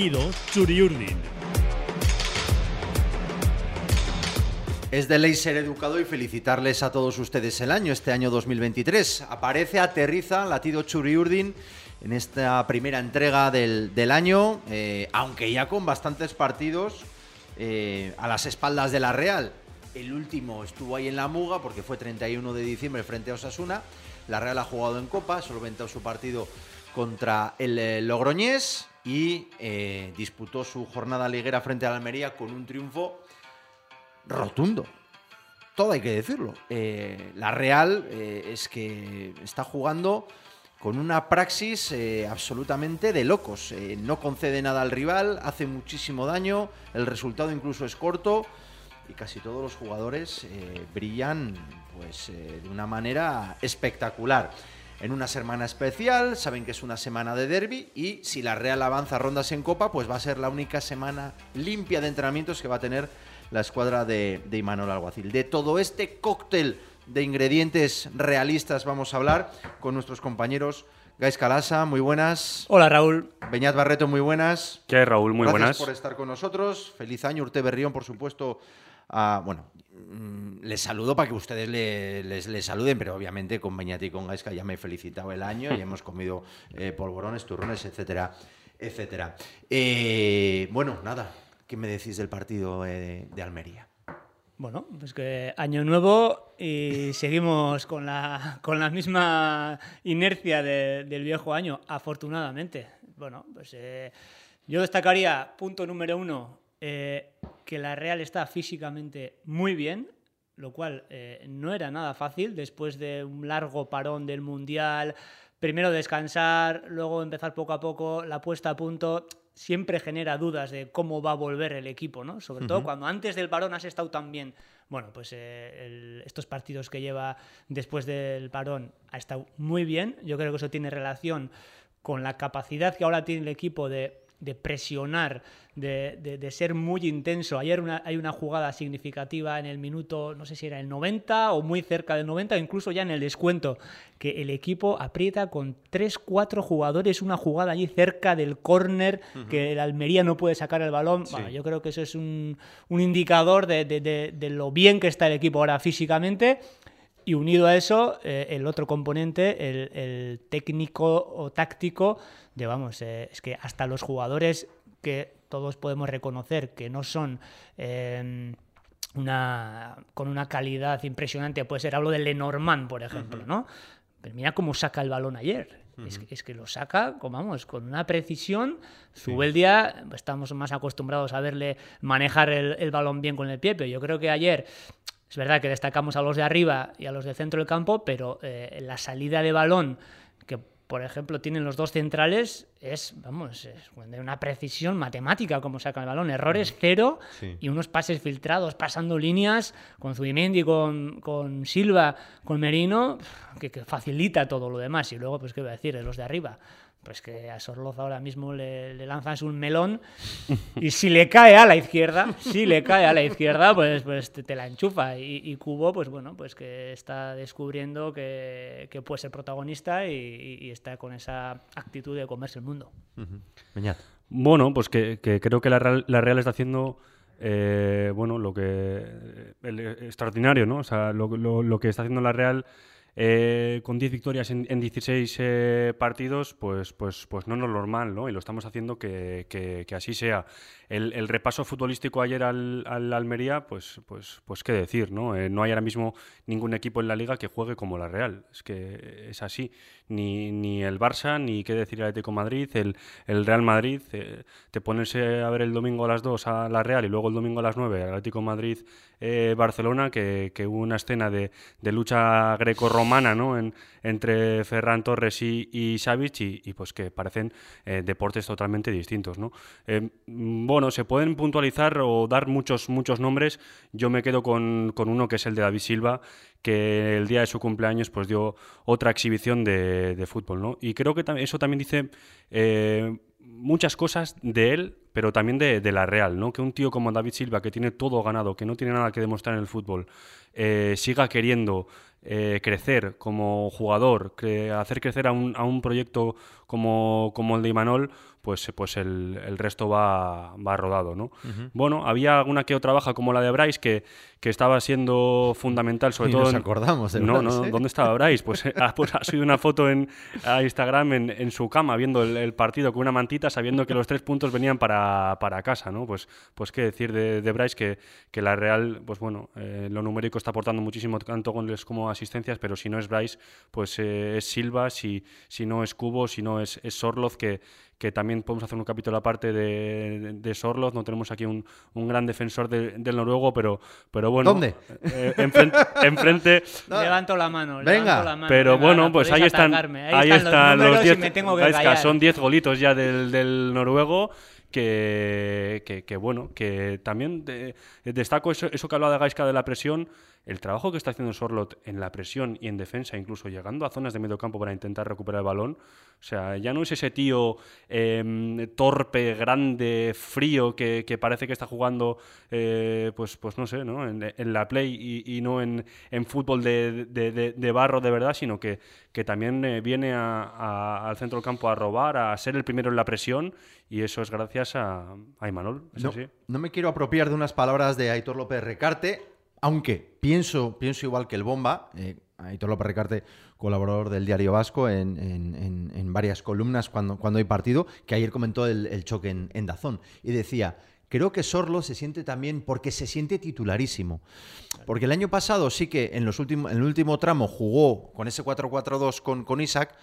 Latido Churiurdin. Es de ley ser educado y felicitarles a todos ustedes el año, este año 2023. Aparece, aterriza Latido Churiurdin en esta primera entrega del, año, eh, aunque ya con bastantes partidos eh, a las espaldas de la Real. El último estuvo ahí en la Muga porque fue 31 de diciembre frente a Osasuna. La Real ha jugado en Copa, solventó su partido contra el eh, Logroñés y disputó su jornada liguera frente a la Almería con un triunfo rotundo. Todo hay que decirlo. Eh, la Real eh, es que está jugando con una praxis eh, absolutamente de locos. no concede nada al rival, hace muchísimo daño, el resultado incluso es corto y casi todos los jugadores brillan pues, de una manera espectacular. En una semana especial, saben que es una semana de derby y si la Real avanza rondas en Copa, pues va a ser la única semana limpia de entrenamientos que va a tener la escuadra de, de Imanol Alguacil. De todo este cóctel de ingredientes realistas vamos a hablar con nuestros compañeros. Gais Calasa, muy buenas. Hola Raúl. Beñat Barreto, muy buenas. ¿Qué hay Raúl? Muy Gracias buenas. por estar con nosotros. Feliz año, Urte Berrión, por supuesto. Bueno, mm, les saludo para que ustedes les, saluden, pero obviamente con Beñat y con Gaisca ya me he felicitado el año y hemos comido eh, polvorones, turrones, etcétera, etcétera. Eh, bueno, nada, ¿Qué me decís del partido eh, de Almería? Bueno, pues que año nuevo y seguimos con la, con la misma inercia del viejo año, afortunadamente. Bueno, pues yo destacaría, punto número uno, eh, que la Real está físicamente muy bien, lo cual no era nada fácil después de un largo parón del Mundial, primero descansar, luego empezar poco a poco la puesta a punto siempre genera dudas de cómo va a volver el equipo, ¿no? Sobre todo cuando antes del parón has estado tan bien. Bueno, pues eh, estos partidos que lleva después del parón ha estado muy bien. Yo creo que eso tiene relación con la capacidad que ahora tiene el equipo de de presionar, de, ser muy intenso. Ayer hay una jugada significativa en el minuto, no sé si era el 90 o muy cerca del 90, incluso ya en el descuento, que el equipo aprieta con 3-4 jugadores una jugada allí cerca del córner, que el Almería no puede sacar el balón. yo creo que eso es un, indicador de, lo bien que está el equipo ahora físicamente. Y unido a eso, eh, el otro componente, el técnico o táctico, vamos, eh, es que hasta los jugadores que todos podemos reconocer que no son em, una, con una calidad impresionante, puede ser, hablo de Lenormand, por ejemplo, ¿no? Pero mira cómo saca el balón ayer. es, que, lo saca, como vamos, con una precisión. Sube el día, estamos más acostumbrados a verle manejar el, balón bien con el pie, pero yo creo que ayer es verdad que destacamos a los de arriba y a los del centro del campo, pero eh, la salida de balón que por ejemplo, tienen los dos centrales, es, vamos, es de una precisión matemática como saca el balón, errores cero y unos pases filtrados, pasando líneas con Zubimendi, con, con Silva, con Merino, que, que, facilita todo lo demás. Y luego, pues, ¿qué voy a decir? De los de arriba pues que a Sorloz ahora mismo le, lanzas un melón y si le cae a la izquierda, si le cae a la izquierda, pues, pues te, la enchufa. Y, Cubo, pues bueno, pues que está descubriendo que, puede ser protagonista y, está con esa actitud de comerse el mundo. Bueno, pues que, creo que la Real, está haciendo... Eh, bueno, lo que extraordinario, ¿no? O sea, lo, lo que está haciendo la Real eh, con 10 victorias en, 16 eh, partidos, pues, pues, pues no es normal, ¿no? Y lo estamos haciendo que, que, así sea. El, repaso futbolístico ayer al, al, Almería, pues, pues, pues qué decir, ¿no? Eh, no hay ahora mismo ningún equipo en la liga que juegue como la Real. Es que es así. Ni, ni el Barça, ni qué decir el Atlético Madrid, el, el Real Madrid. te pones a ver el domingo a las 2 a la Real y luego el domingo a las 9 al Atlético Madrid Barcelona, que, que, hubo una escena de, de lucha greco-romana ¿no? En, entre Ferran Torres y, y y, pues que parecen eh, deportes totalmente distintos. ¿no? Eh, bueno, se pueden puntualizar o dar muchos, muchos nombres. Yo me quedo con, con, uno que es el de David Silva, que el día de su cumpleaños pues dio otra exhibición de, de fútbol. ¿no? Y creo que eso también dice eh, muchas cosas de él, pero también de, la Real, ¿no? Que un tío como David Silva, que tiene todo ganado, que no tiene nada que demostrar en el fútbol, siga queriendo eh, crecer como jugador, hacer crecer a un, a un proyecto como, como, el de Imanol, pues, pues el, el resto va, va rodado. ¿no? Bueno, había alguna que otra baja como la de Bryce que, que estaba siendo fundamental, sobre todo. Nos acordamos de No, no, ¿dónde estaba Bryce? Pues, ha, ah, pues ha subido una foto en a Instagram en, en, su cama viendo el, partido con una mantita, sabiendo que los tres puntos venían para, para casa, ¿no? Pues, pues qué decir de, de Bryce que, que, la Real, pues bueno, eh, lo numérico está aportando muchísimo, tanto goles como asistencias, pero si no es Bryce, pues eh, es Silva, si, si no es Cubo, si no es, es Sorloz, que, que también podemos hacer un capítulo aparte de, de, Sorloz. No tenemos aquí un, un gran defensor del noruego, pero, pero bueno. ¿Dónde? Eh, enfrente. Levanto la mano. Venga. la mano, pero bueno, pues ahí están, ahí, están, los 10. Son 10 golitos ya del, del noruego. Que, que, que, bueno, que también destaco eso, eso que hablaba de Gaiska de la presión, el trabajo que está haciendo Sorlot en la presión y en defensa, incluso llegando a zonas de medio campo para intentar recuperar el balón, o sea, ya no es ese tío em, torpe, grande, frío, que, parece que está jugando, eh, pues, pues no sé, ¿no? En, la play y, no en, fútbol de, barro de verdad, sino que, que también eh, viene al centro del campo a robar, a ser el primero en la presión, y eso es gracias a, a Imanol. No, no me quiero apropiar de unas palabras de Aitor López Recarte, aunque pienso, pienso igual que el Bomba, eh, Aitor López Recarte, colaborador del Diario Vasco, en, varias columnas cuando, cuando, hay partido, que ayer comentó el, choque en, Dazón. Y decía, creo que Sorlo se siente también porque se siente titularísimo. Porque el año pasado sí que en, los en el último tramo jugó con ese 4-4-2 con, con Isaac,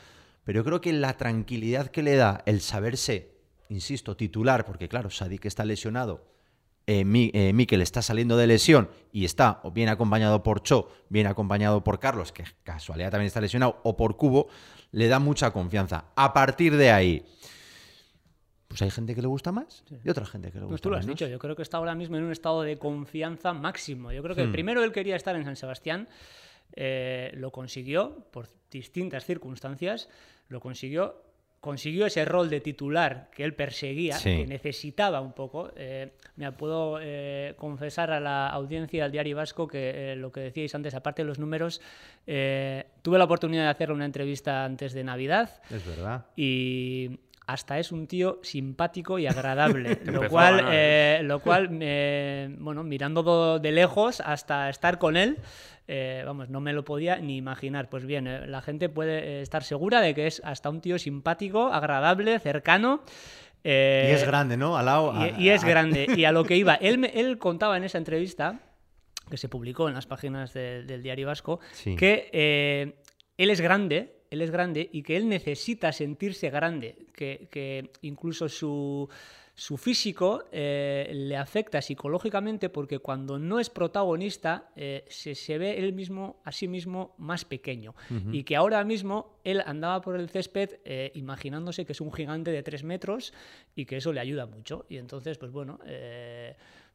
pero creo que la tranquilidad que le da el saberse, insisto, titular, porque claro, Sadik está lesionado eh, eh, Miquel está saliendo de lesión y está o bien acompañado por Cho, bien acompañado por Carlos, que casualidad también está lesionado, o por Cubo, le da mucha confianza. A partir de ahí, pues hay gente que le gusta más y otra gente que le pues gusta tú lo has dicho, yo creo que está ahora mismo en un estado de confianza máximo. Yo creo que hmm. primero él quería estar en San Sebastián, eh, lo consiguió por distintas circunstancias, lo consiguió consiguió ese rol de titular que él perseguía, que necesitaba un poco. Eh, me puedo eh, confesar a la audiencia del Diario Vasco que eh, lo que decíais antes, aparte de los números, tuve la oportunidad de hacer una entrevista antes de Navidad. Es verdad. Y hasta es un tío simpático y agradable, lo cual, lo cual bueno, mirando de lejos hasta estar con él, eh, vamos, no me lo podía ni imaginar. Pues bien, eh, la gente puede eh, estar segura de que es hasta un tío simpático, agradable, cercano. y es grande, ¿no? y, es grande. Y a lo que iba, él, él contaba en esa entrevista, que se publicó en las páginas del Diario Vasco, que él es grande, él es grande y que él necesita sentirse grande, que incluso su su físico eh, le afecta psicológicamente porque cuando no es protagonista eh, se, ve él mismo a sí mismo más pequeño. Y que ahora mismo él andaba por el césped eh, imaginándose que es un gigante de tres metros y que eso le ayuda mucho. Y entonces pues bueno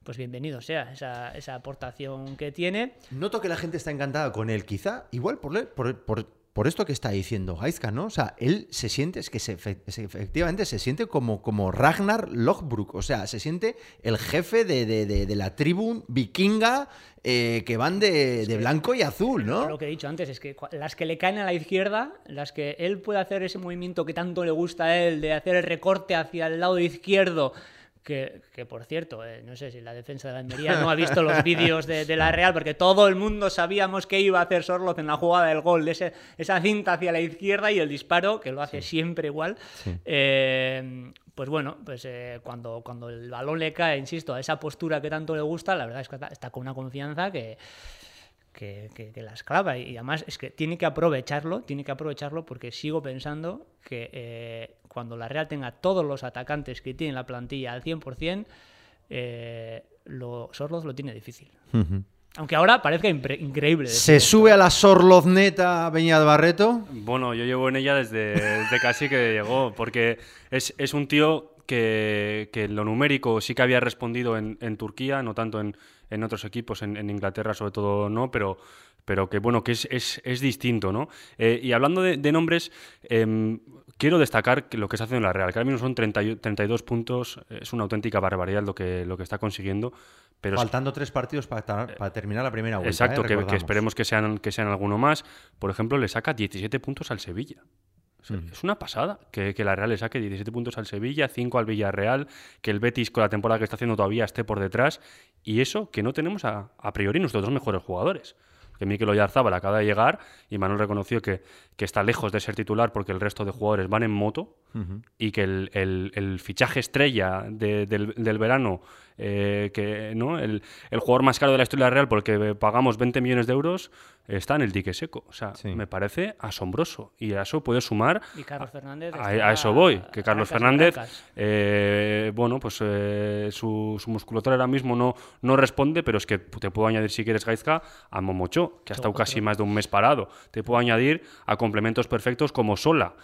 pues bienvenido sea esa, esa, aportación que tiene. Noto que la gente está encantada con él, quizá igual por, por, por por esto que está diciendo Gaizka, ¿no? O sea, él se siente, es que se, efectivamente se siente como, como Ragnar Lothbrok, o sea, se siente el jefe de, la tribu vikinga eh, que van de, blanco y azul, ¿no? Lo que he dicho antes es que las que le caen a la izquierda, las que él puede hacer ese movimiento que tanto le gusta a él, de hacer el recorte hacia el lado izquierdo, que, por cierto, eh, no sé si la defensa de la Almería no ha visto los vídeos de, la Real, porque todo el mundo sabíamos que iba a hacer Sorloz en la jugada del gol, de ese, esa cinta hacia la izquierda y el disparo, que lo hace siempre igual. Eh, pues bueno, pues eh, cuando, cuando el balón le cae, insisto, a esa postura que tanto le gusta, la verdad es que está con una confianza que, que, que, la esclava. Y además es que tiene que aprovecharlo, tiene que aprovecharlo porque sigo pensando que eh, cuando la Real tenga todos los atacantes que tiene la plantilla al 100%, eh, lo, Sorloz lo tiene difícil. Aunque ahora parezca increíble. ¿Se sube a la Sorlozneta Beñat Barreto? Bueno, yo llevo en ella desde, casi que llegó, porque es, es un tío que, que, en lo numérico sí que había respondido en, en Turquía, no tanto en, en otros equipos, en, Inglaterra sobre todo no, pero, pero que bueno, que es, es, es distinto, ¿no? Eh, y hablando de, nombres, em, quiero destacar que lo que está haciendo la Real, que ahora mismo son 30 32 puntos, es una auténtica barbaridad lo que, lo que está consiguiendo. Pero Faltando tres partidos para, para, terminar la primera vuelta. Exacto, ¿eh? que, que, esperemos que sean, que sean alguno más. Por ejemplo, le saca 17 puntos al Sevilla. O sea, Es una pasada que, que la Real le saque 17 puntos al Sevilla, 5 al Villarreal, que el Betis con la temporada que está haciendo todavía esté por detrás. Y eso que no tenemos a, a priori nuestros dos mejores jugadores. Que Mikel Oyarzábal acaba de llegar y Manuel reconoció que, que, está lejos de ser titular porque el resto de jugadores van en moto uh -huh. y que el, el, el, fichaje estrella de, del, del, verano, eh, que no el, el, jugador más caro de la historia real porque pagamos 20 millones de euros, está en el dique seco. O sea, sí. me parece asombroso. Y a eso puede sumar. Y Carlos Fernández. A, a eso voy. Que Carlos Fernández, eh, bueno, pues eh, su, su, musculatura ahora mismo no, no responde, pero es que te puedo añadir, si quieres, Gaizka, a Momocho, que ha estado casi más de un mes parado. Te puedo añadir a complementos perfectos como Sola,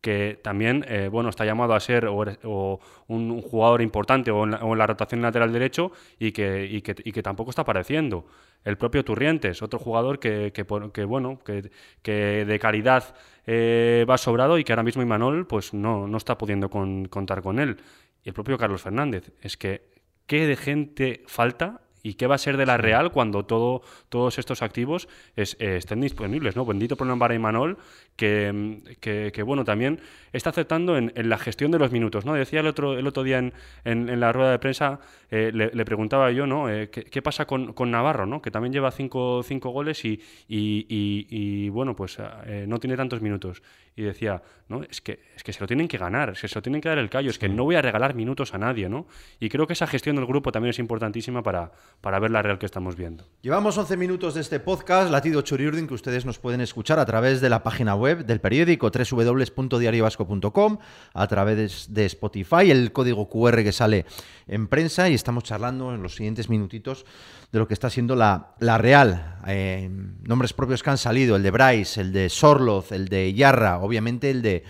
que también eh, bueno, está llamado a ser o, o un, un, jugador importante o en, la, o en, la, rotación lateral derecho y que, y que, y que, tampoco está apareciendo. El propio Turrientes, otro jugador que, que, bueno, que, de calidad eh, va sobrado y que ahora mismo Imanol pues, no, no está pudiendo con, contar con él. Y el propio Carlos Fernández. Es que, ¿qué de gente falta ¿Y qué va a ser de la Real cuando todo, todos estos activos es, eh, estén disponibles? ¿no? Bendito por para Imanol, que, que, que, bueno, también está aceptando en, en, la gestión de los minutos. ¿no? Decía el otro, el otro día en, en, en la rueda de prensa, eh, le, le, preguntaba yo, ¿no? Eh, ¿qué, ¿qué, pasa con, con, Navarro, ¿no? que también lleva cinco, cinco goles y, y, y, y, bueno, pues eh, no tiene tantos minutos? Y decía, no, es que, es que se lo tienen que ganar, es que se lo tienen que dar el callo, es que no voy a regalar minutos a nadie, ¿no? Y creo que esa gestión del grupo también es importantísima para, para ver la real que estamos viendo. Llevamos 11 minutos de este podcast, Latido Churiurdin, que ustedes nos pueden escuchar a través de la página web del periódico www.diariovasco.com, a través de Spotify, el código QR que sale en prensa y estamos charlando en los siguientes minutitos de lo que está siendo la, la Real. Eh, nombres propios que han salido, el de Bryce, el de Sorloz, el de Yarra, obviamente el de,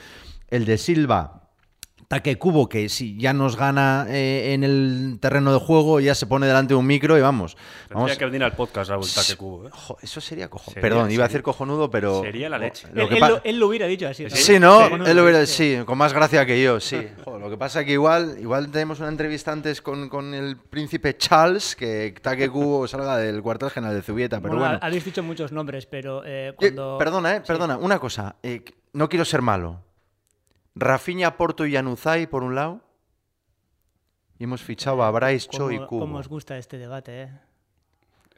el de Silva. Taque Cubo, que si ya nos gana eh, en el terreno de juego, ya se pone delante de un micro y vamos. Tendría vamos. que venir al podcast, Raúl, Taque Cubo. ¿eh? Jo, eso sería cojonudo. Perdón, sería, iba a decir cojonudo, pero. Sería la leche. Lo él, él, lo, él, lo, hubiera dicho así. Sí, sí ¿no? Él lo hubiera sí, con más gracia que yo, sí. Jo, lo que pasa es que igual, igual tenemos una entrevista antes con, con el príncipe Charles, que Taque Cubo salga del cuartel general de Zubieta, pero bueno. bueno. Habéis dicho muchos nombres, pero eh, cuando. Eh, perdona, eh, perdona, sí. una cosa. Eh, no quiero ser malo. Rafinha, Porto y Anuzai por un lado. Y hemos fichado a Bryce, Cho y Cubo. ¿Cómo os gusta este debate, eh?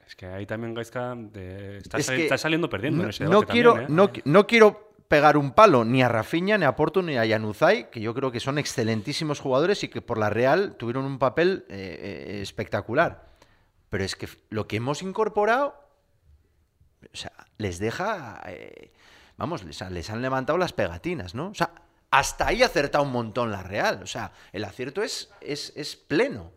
Es que ahí también Gaizka de... está, es sali está, saliendo perdiendo no, en ese no quiero, también, ¿eh? no, no, quiero pegar un palo ni a Rafinha, ni a Porto, ni a Yanuzai, que yo creo que son excelentísimos jugadores y que por la Real tuvieron un papel eh, eh, espectacular. Pero es que lo que hemos incorporado, o sea, les deja, eh, vamos, les, les han levantado las pegatinas, ¿no? O sea, hasta ahí ha acertado un montón la Real. O sea, el acierto es, es, es pleno.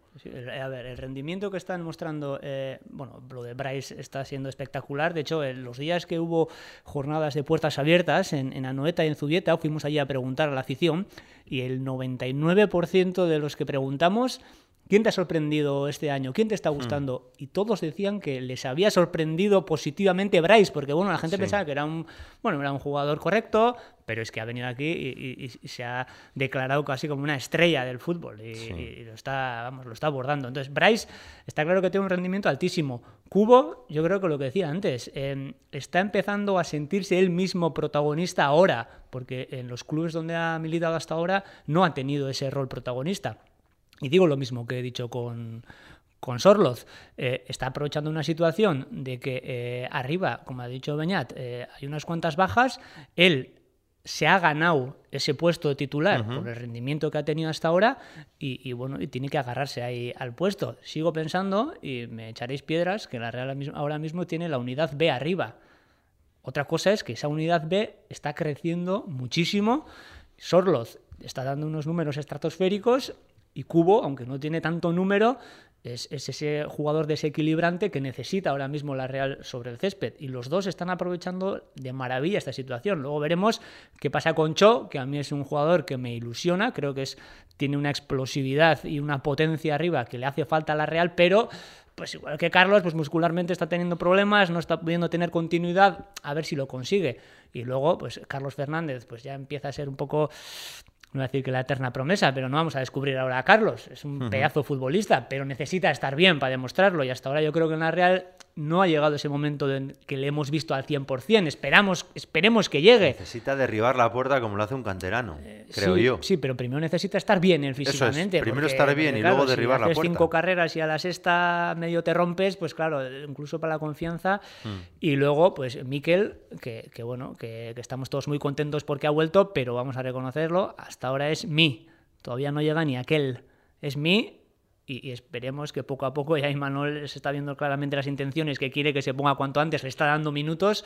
A ver, el rendimiento que están mostrando, eh, bueno, lo de Bryce está siendo espectacular. De hecho, en los días que hubo jornadas de puertas abiertas en, en Anoeta y en Zubieta, fuimos allí a preguntar a la afición y el 99% de los que preguntamos ¿Quién te ha sorprendido este año? ¿Quién te está gustando? Mm. Y todos decían que les había sorprendido positivamente Bryce, porque bueno, la gente sí. pensaba que era un, bueno, era un jugador correcto, pero es que ha venido aquí y, y, y se ha declarado casi como una estrella del fútbol y, sí. y, lo está, vamos, lo está abordando. Entonces, Bryce está claro que tiene un rendimiento altísimo. Cubo, yo creo que lo que decía antes, eh, está empezando a sentirse él mismo protagonista ahora, porque en los clubes donde ha militado hasta ahora no ha tenido ese rol protagonista. Y digo lo mismo que he dicho con, con Sorloz. Eh, está aprovechando una situación de que eh, arriba, como ha dicho Beñat, eh, hay unas cuantas bajas. Él se ha ganado ese puesto de titular uh -huh. por el rendimiento que ha tenido hasta ahora y, y, bueno, y tiene que agarrarse ahí al puesto. Sigo pensando, y me echaréis piedras, que la Real ahora mismo tiene la unidad B arriba. Otra cosa es que esa unidad B está creciendo muchísimo. Sorloz está dando unos números estratosféricos y Cubo, aunque no tiene tanto número, es, es, ese jugador desequilibrante que necesita ahora mismo la Real sobre el césped. Y los dos están aprovechando de maravilla esta situación. Luego veremos qué pasa con Cho, que a mí es un jugador que me ilusiona. Creo que tiene una explosividad y una potencia arriba que le hace falta a la Real, pero pues igual que Carlos, pues muscularmente está teniendo problemas, no está pudiendo tener continuidad, a ver si lo consigue. Y luego, pues Carlos Fernández, pues ya empieza a ser un poco no voy a decir que la eterna promesa, pero no vamos a descubrir ahora a Carlos. Es un pedazo futbolista, pero necesita estar bien para demostrarlo. Y hasta ahora yo creo que en la Real no ha llegado ese momento en que le hemos visto al 100%. Esperamos, esperemos que llegue. Necesita derribar la puerta como lo hace un canterano, creo sí, yo. Sí, pero primero necesita estar bien él físicamente. Primero porque, estar bien y claro, luego derribar si la haces puerta. cinco carreras y a la sexta medio te rompes, pues claro, incluso para la confianza. Hmm. Y luego, pues Miquel, que, que bueno, que, que estamos todos muy contentos porque ha vuelto, pero vamos a reconocerlo, hasta ahora es mi. Todavía no llega ni aquel. Es mi y, y, esperemos que poco a poco ya Imanol se está viendo claramente las intenciones, que quiere que se ponga cuanto antes, le está dando minutos,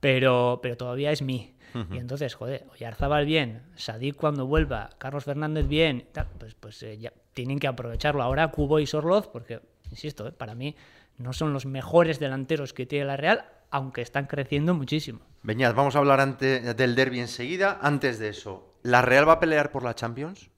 pero, pero todavía es mí. Uh -huh. Y entonces, joder, Oyarzábal bien, Sadik cuando vuelva, Carlos Fernández bien, pues, pues eh, ya tienen que aprovecharlo. Ahora Cubo y Sorloz, porque, insisto, eh, para mí no son los mejores delanteros que tiene la Real, aunque están creciendo muchísimo. Beñat, vamos a hablar ante, del derby enseguida. Antes de eso, ¿la Real va a pelear por la Champions?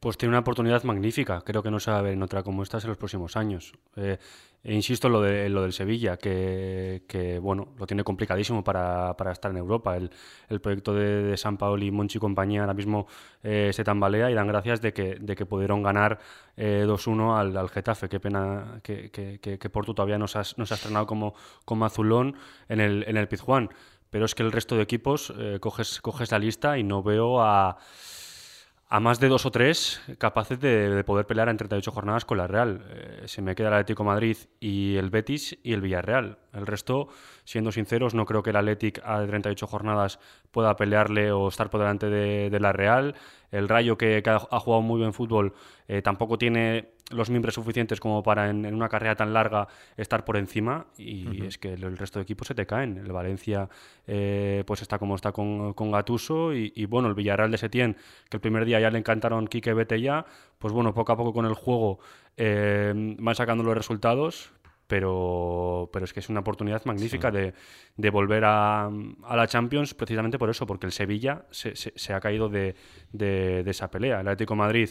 Pues tiene una oportunidad magnífica. Creo que no se va a ver en otra como esta en los próximos años. Eh, e insisto en lo, de, lo del Sevilla, que, que, bueno, lo tiene complicadísimo para, para estar en Europa. El, el proyecto de, de, San Paolo y Monchi y compañía ahora mismo eh, se tambalea y dan gracias de que, de que pudieron ganar eh, 2-1 al, al, Getafe. Qué pena que, que, que Porto todavía no se ha, no se ha estrenado como, como azulón en el, en el Pizjuán. Pero es que el resto de equipos eh, coges, coges la lista y no veo a a más de dos o tres capaces de, de, poder pelear en 38 jornadas con la Real. Eh, se me queda el Atlético Madrid y el Betis y el Villarreal. El resto, siendo sinceros, no creo que el Atlético a 38 jornadas pueda pelearle o estar por delante de, la Real. El Rayo, que, que, ha jugado muy buen fútbol, eh, tampoco tiene los miembros suficientes como para en, en, una carrera tan larga estar por encima y uh -huh. es que el, el, resto de equipos se te caen. El Valencia eh, pues está como está con, con Gatuso y, y, bueno, el Villarreal de Setién, que el primer día ya le encantaron Quique Vete ya, pues bueno, poco a poco con el juego eh, van sacando los resultados, pero, pero es que es una oportunidad magnífica sí. de, de, volver a, a, la Champions precisamente por eso, porque el Sevilla se, se, se ha caído de, de, de, esa pelea. El Atlético Madrid,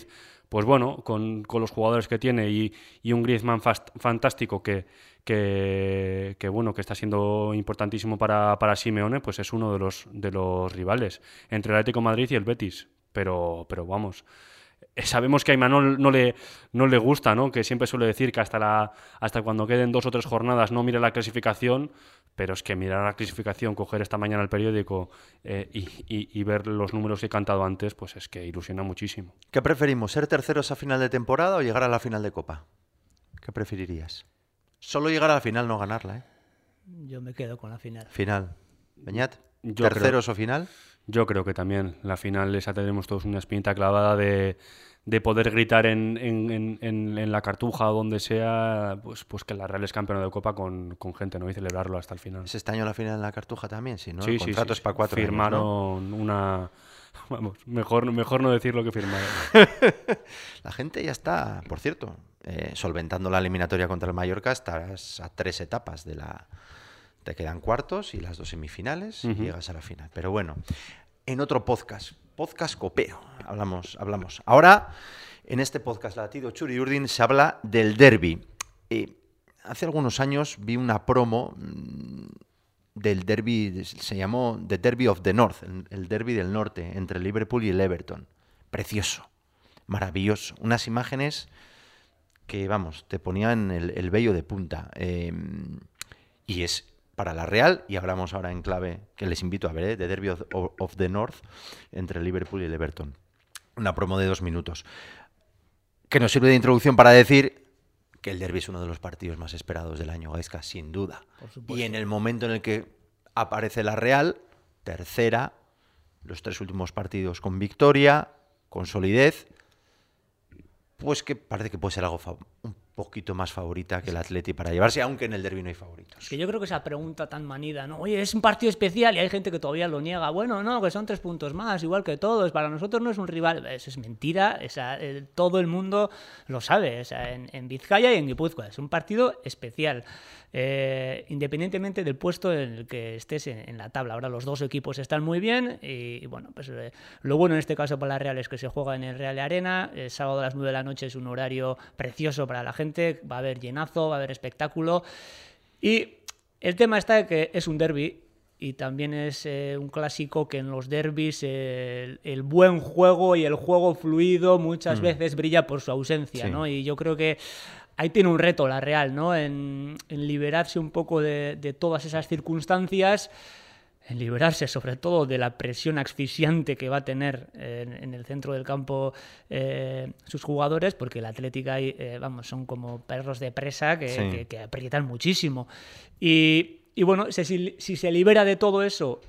pues bueno, con, con los jugadores que tiene y, y un Griezmann fantástico que, que, bueno, que está siendo importantísimo para, para Simeone, pues es uno de los, de los rivales entre el Atlético Madrid y el Betis. Pero, pero vamos, sabemos que a Imanol no le, no le gusta, ¿no? que siempre suele decir que hasta, la, hasta cuando queden dos o tres jornadas no mire la clasificación, pero es que mirar la clasificación, coger esta mañana el periódico eh, y, y, y, ver los números que he cantado antes, pues es que ilusiona muchísimo. ¿Qué preferimos, ser terceros a final de temporada o llegar a la final de Copa? ¿Qué preferirías? Solo llegar a la final, no ganarla, ¿eh? Yo me quedo con la final. Final. Beñat, ¿terceros creo... o final? Yo creo que también. La final esa tenemos todos una espinita clavada de, de poder gritar en, en, en, en, la cartuja o donde sea, pues, pues que la Real es campeona de Copa con, con, gente, ¿no? Y celebrarlo hasta el final. ¿Es este año la final en la cartuja también? Sí, ¿no? Sí, el contrato sí, sí. es para cuatro Firmaron años, ¿no? una... Vamos, mejor, mejor no decir lo que firmaron. la gente ya está, por cierto, eh, solventando la eliminatoria contra el Mallorca, estás a tres etapas de la... Te quedan cuartos y las dos semifinales uh -huh. y llegas a la final. Pero bueno, en otro podcast, podcast copero, hablamos, hablamos. Ahora, en este podcast latido Churi Urdin se habla del derby. Hace algunos años vi una promo mmm, del derby, se llamó The Derby of the North, el, derby del norte, entre Liverpool y el Everton. Precioso, maravilloso. Unas imágenes que, vamos, te ponían el, el vello de punta. Eh, y es para la Real, y hablamos ahora en clave, que les invito a ver, ¿eh? The Derby of, of, the North, entre Liverpool y el Everton. Una promo de dos minutos. Que nos sirve de introducción para decir que el derby es uno de los partidos más esperados del año, Gaisca, sin duda. Y en el momento en el que aparece la Real, tercera, los tres últimos partidos con victoria, con solidez, pues que parece que puede ser algo un poquito más favorita que el Atleti para llevarse, aunque en el derby no hay favoritos. Que yo creo que esa pregunta tan manida, ¿no? Oye, es un partido especial y hay gente que todavía lo niega. Bueno, no, que son tres puntos más, igual que todos. Para nosotros no es un rival. Eso es mentira. Eh, todo el mundo lo sabe. O sea, en, en, Vizcaya y en Guipúzcoa. Es un partido especial. Eh, independientemente del puesto en el que estés en, en, la tabla. Ahora los dos equipos están muy bien y, y bueno, pues eh, lo bueno en este caso para la Real es que se juega en el Real Arena. El sábado a las 9 de la noche es un horario precioso para la gente gente, va a haber llenazo, va a haber espectáculo. Y el tema está de que es un derby y también es eh, un clásico que en los derbis el, buen juego y el juego fluido muchas mm. veces brilla por su ausencia, ¿no? Y yo creo que ahí tiene un reto la Real, ¿no? En, liberarse un poco de, todas esas circunstancias en liberarse sobre todo de la presión asfixiante que va a tener en, el centro del campo eh, sus jugadores, porque el Atlético ahí, eh, vamos, son como perros de presa que, que aprietan muchísimo. Y, y bueno, si, se libera de todo eso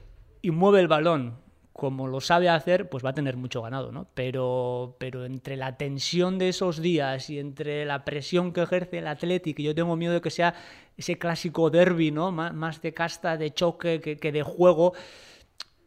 y mueve el balón como lo sabe hacer, pues va a tener mucho ganado, ¿no? Pero, pero entre la tensión de esos días y entre la presión que ejerce el Atlético, yo tengo miedo de que sea ese clásico derby, ¿no? más de casta, de choque que, que de juego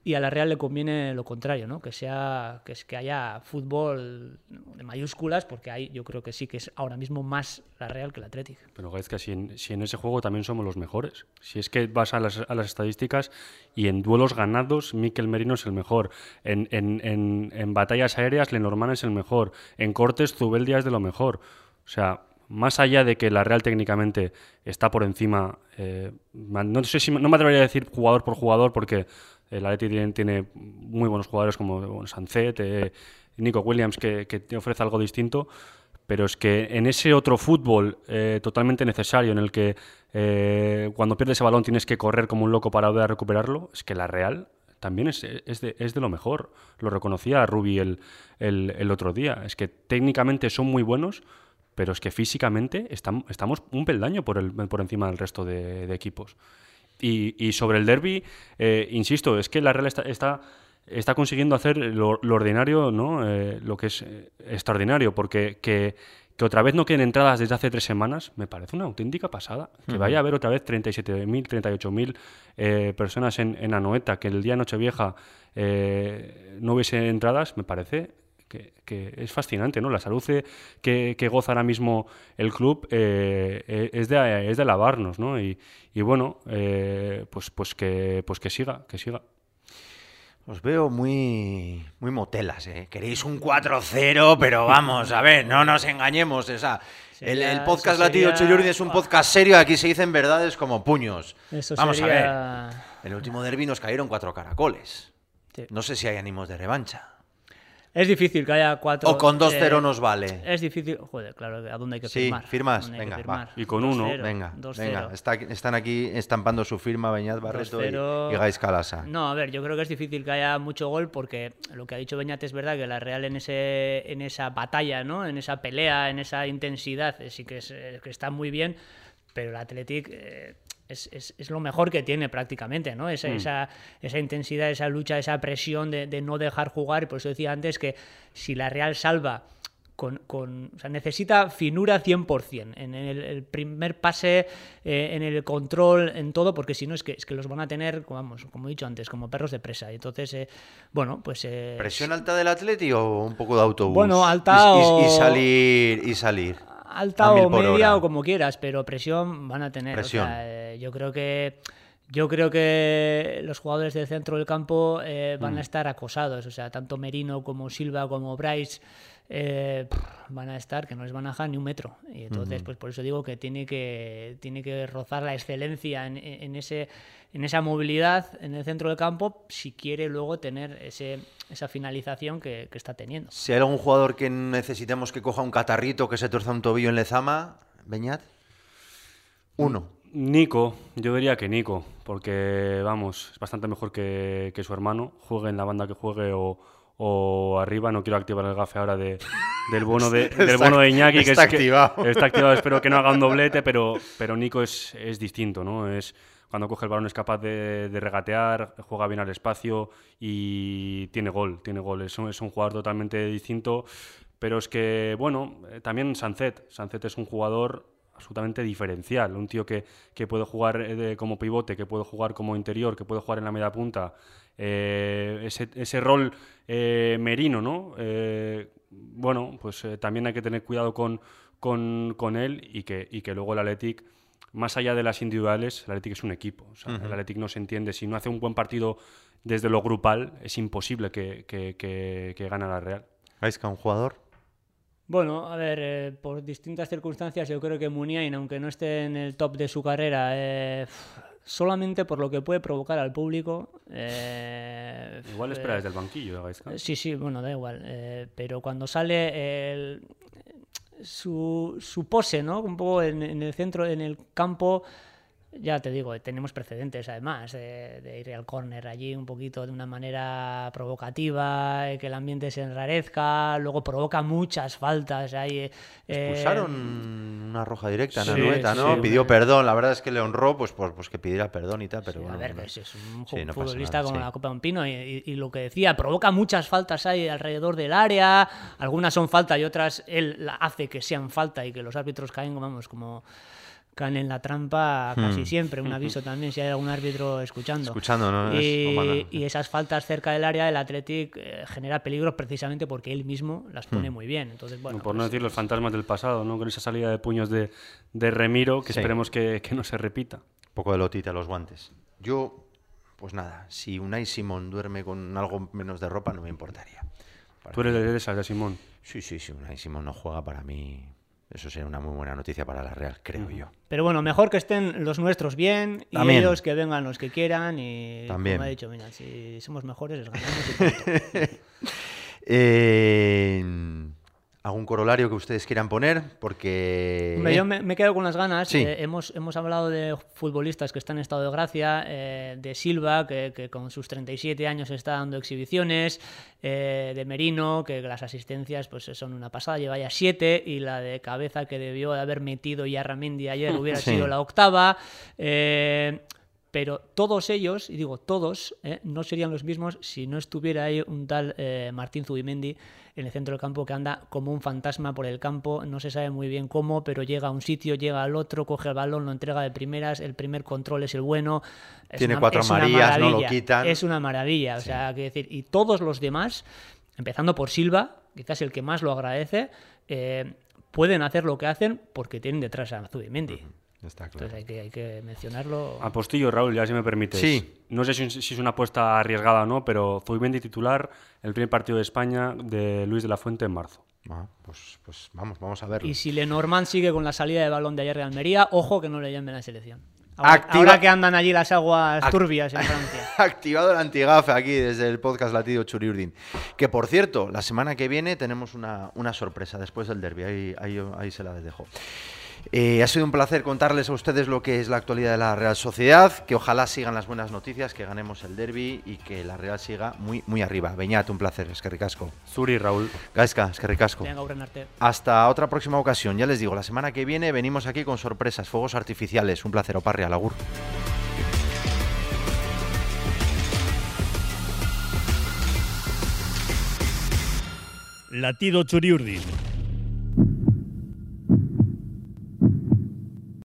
y a la Real le conviene lo contrario, ¿no? Que sea que es que haya fútbol de mayúsculas, porque hay, yo creo que sí que es ahora mismo más la Real que el Atlético. Pero que si en, si en ese juego también somos los mejores. Si es que vas a las, a las estadísticas y en duelos ganados Miquel Merino es el mejor, en, en, en, en batallas aéreas Lenormand es el mejor, en cortes Zubeldia es de lo mejor. O sea, más allá de que la Real técnicamente está por encima, eh, no sé si no me atrevería a decir jugador por jugador porque el Atleti tiene, muy buenos jugadores como bueno, Sancet, eh, Nico Williams, que, te ofrece algo distinto, pero es que en ese otro fútbol eh, totalmente necesario, en el que eh, cuando pierdes ese balón tienes que correr como un loco para poder recuperarlo, es que la Real también es, es, de, es de, lo mejor. Lo reconocía Rubi el, el, otro día. Es que técnicamente son muy buenos, pero es que físicamente estamos, estamos un peldaño por, el, por encima del resto de, de equipos. Y, sobre el derby, eh, insisto, es que la Real está, está, consiguiendo hacer lo, ordinario, ¿no? Eh, lo que es eh, extraordinario, porque que, otra vez no queden entradas desde hace tres semanas, me parece una auténtica pasada. Que vaya a haber otra vez 37.000, 38.000 personas en, en Anoeta, que el día Nochevieja no hubiese entradas, me parece que, es fascinante, ¿no? La salud que, que goza ahora mismo el club eh, eh, es, de, es de alabarnos, ¿no? Y, bueno, eh, pues, pues, que, pues que siga, que siga. Os veo muy, muy motelas, ¿eh? Queréis un 4-0, pero vamos, a ver, no nos engañemos. O el, podcast Latido Chuyurdi es un podcast serio, aquí se dicen verdades como puños. vamos a ver. El último derby nos cayeron cuatro caracoles. No sé si hay ánimos de revancha. Es difícil que haya cuatro. O con 2-0 eh, nos vale. Es difícil. Joder, claro, ¿a dónde hay que firmar? Sí, firmas. Venga, va. Y con uno. venga, venga. están aquí estampando su firma Beñat Barreto y, y Gais Calasa. No, a ver, yo creo que es difícil que haya mucho gol porque lo que ha dicho Beñat es verdad que la Real en, ese, en esa batalla, ¿no? en esa pelea, en esa intensidad, eh, sí que, es, eh, que está muy bien, pero el Athletic es, lo mejor que tiene prácticamente, ¿no? Esa, mm. esa, esa, intensidad, esa lucha, esa presión de, no dejar jugar. Por eso decía antes que si la Real salva con, con, o sea, necesita finura 100% en el, primer pase, eh, en el control, en todo, porque si no es que, es que los van a tener, vamos, como he dicho antes, como perros de presa. Entonces, eh, bueno, pues... Eh, ¿Presión alta del Atleti o un poco de autobús? Bueno, alta y, y salir, y salir alta o media o como quieras, pero presión van a tener. Eh, yo creo que yo creo que los jugadores del centro del campo eh, van a mm. estar acosados, o sea, tanto Merino como Silva como Bryce eh, van a estar que no les van a dejar ni un metro. Y entonces, pues por eso digo que tiene que tiene que rozar la excelencia en, en ese en esa movilidad en el centro del campo si quiere luego tener ese, esa finalización que, está teniendo. Si hay algún jugador que necesitemos que coja un catarrito, que se torza un tobillo en Lezama, Beñat, uno. Nico, yo diría que Nico, porque vamos, es bastante mejor que, su hermano, juegue en la banda que juegue o, arriba. No quiero activar el gafe ahora de, del bono de, del bono de Iñaki, que está activado. está activado. Espero que no haga un doblete, pero, pero Nico es, es distinto, ¿no? Es, cuando coge el balón es capaz de, regatear, juega bien al espacio y tiene gol, tiene gol. Es un, es un jugador totalmente distinto, pero es que, bueno, eh, también Sancet. Sancet es un jugador absolutamente diferencial, un tío que, puede jugar eh, como pivote, que puede jugar como interior, que puede jugar en la media punta. Eh, ese, rol merino, ¿no? bueno, pues también hay que tener cuidado con, con, él y que, y que luego el Athletic más allá de las individuales, el Athletic es un equipo. El Athletic no se entiende. Si no hace un buen partido desde lo grupal, es imposible que, que, que, gane la Real. que un jugador? Bueno, a ver, eh, por distintas circunstancias yo creo que Muniain, aunque no esté en el top de su carrera, eh, solamente por lo que puede provocar al público... eh, Igual eh, espera desde el banquillo, Gaisca. Sí, sí, bueno, da igual. eh, pero cuando sale el- su, su pose, ¿no? Un poco en, en el centro, en el campo, ya te digo, tenemos precedentes además de, de ir al córner allí un poquito de una manera provocativa, eh, que el ambiente se enrarezca, luego provoca muchas faltas. Ahí, eh, Expulsaron una roja directa en sí, Anoeta, sí, ¿no? sí, Pidió una- perdón, la verdad es que le honró, pues, pues, pues que pidiera perdón y tal, pero Sí, bueno. a ver, no- es, un no futbolista nada, con la Copa de un Pino y, y- y lo que decía, provoca muchas faltas ahí alrededor del área, algunas son falta y otras él hace que sean falta y que los árbitros caen, vamos, como caen en la trampa casi Hmm. siempre. Un aviso también si hay algún árbitro escuchando. Escuchando, ¿no? Y, esas faltas cerca del área, el Athletic eh, genera peligros precisamente porque él mismo las pone Hmm. muy bien. Entonces, bueno, por no pues, decir los fantasmas del pasado, ¿no? Con esa salida de puños de, de Remiro, que Sí. esperemos que, que no se repita. Un poco de lotita a los guantes. Yo, pues nada, si Unai Simón duerme con algo menos de ropa, no me importaría. Para Tú eres de esas, de Simón. Sí, sí, sí, Unai Simón no juega para mí. Eso sería una muy buena noticia para la Real, creo yo. Pero bueno, mejor que estén los nuestros bien y También. ellos que vengan los que quieran y También. como ha dicho, mira, si somos mejores les ganamos y. Eh, ¿Algún corolario que ustedes quieran poner? Porque... Yo me, me quedo con las ganas. Sí. Eh, hemos, hemos hablado de futbolistas que están en estado de gracia, eh, de Silva, que, que con sus 37 años está dando exhibiciones, eh, de Merino, que las asistencias pues son una pasada, lleva ya 7, y la de cabeza que debió de haber metido ya Ramendi ayer hubiera Sí. sido la octava. Eh, pero todos ellos, y digo todos, eh, no serían los mismos si no estuviera ahí un tal eh, Martín Zubimendi en el centro del campo que anda como un fantasma por el campo, no se sabe muy bien cómo, pero llega a un sitio, llega al otro, coge el balón, lo entrega de primeras, el primer control es el bueno. Es Tiene una- cuatro es amarillas, no lo quitan. Es una maravilla, o sea, que decir, y todos los demás, empezando por Silva, quizás el que más lo agradece, eh, pueden hacer lo que hacen porque tienen detrás a Zubimendi. Está claro. Entonces hay que, hay que mencionarlo. Apostillo, Raúl, ya si me permites. Sí. No sé si, si es una apuesta arriesgada o no, pero Zubimendi titular el primer partido de España de Luis de la Fuente en marzo. Ah, pues, pues vamos, vamos a verlo. Y si Lenormand sigue con la salida de balón de ayer de Almería, ojo que no le llamen a la selección. Ahora, Activa- ahora que andan allí las aguas turbias en Francia. Activado el antigafe aquí desde el podcast latido Churiurdin. Que por cierto, la semana que viene tenemos una, una sorpresa después del derby. Ahí, ahí, ahí se la dejo. Eh, ha sido un placer contarles a ustedes lo que es la actualidad de la Real Sociedad, que ojalá sigan las buenas noticias, que ganemos el derby y que la Real siga muy, muy arriba. Beñat, un placer, es que ricasco. Zuri, Raúl. Gaisca, es que ricasco. Hasta otra próxima ocasión. Ya les digo, la semana que viene venimos aquí con sorpresas, fuegos artificiales. Un placer, Oparria, Lagur. Latido Churiurdin.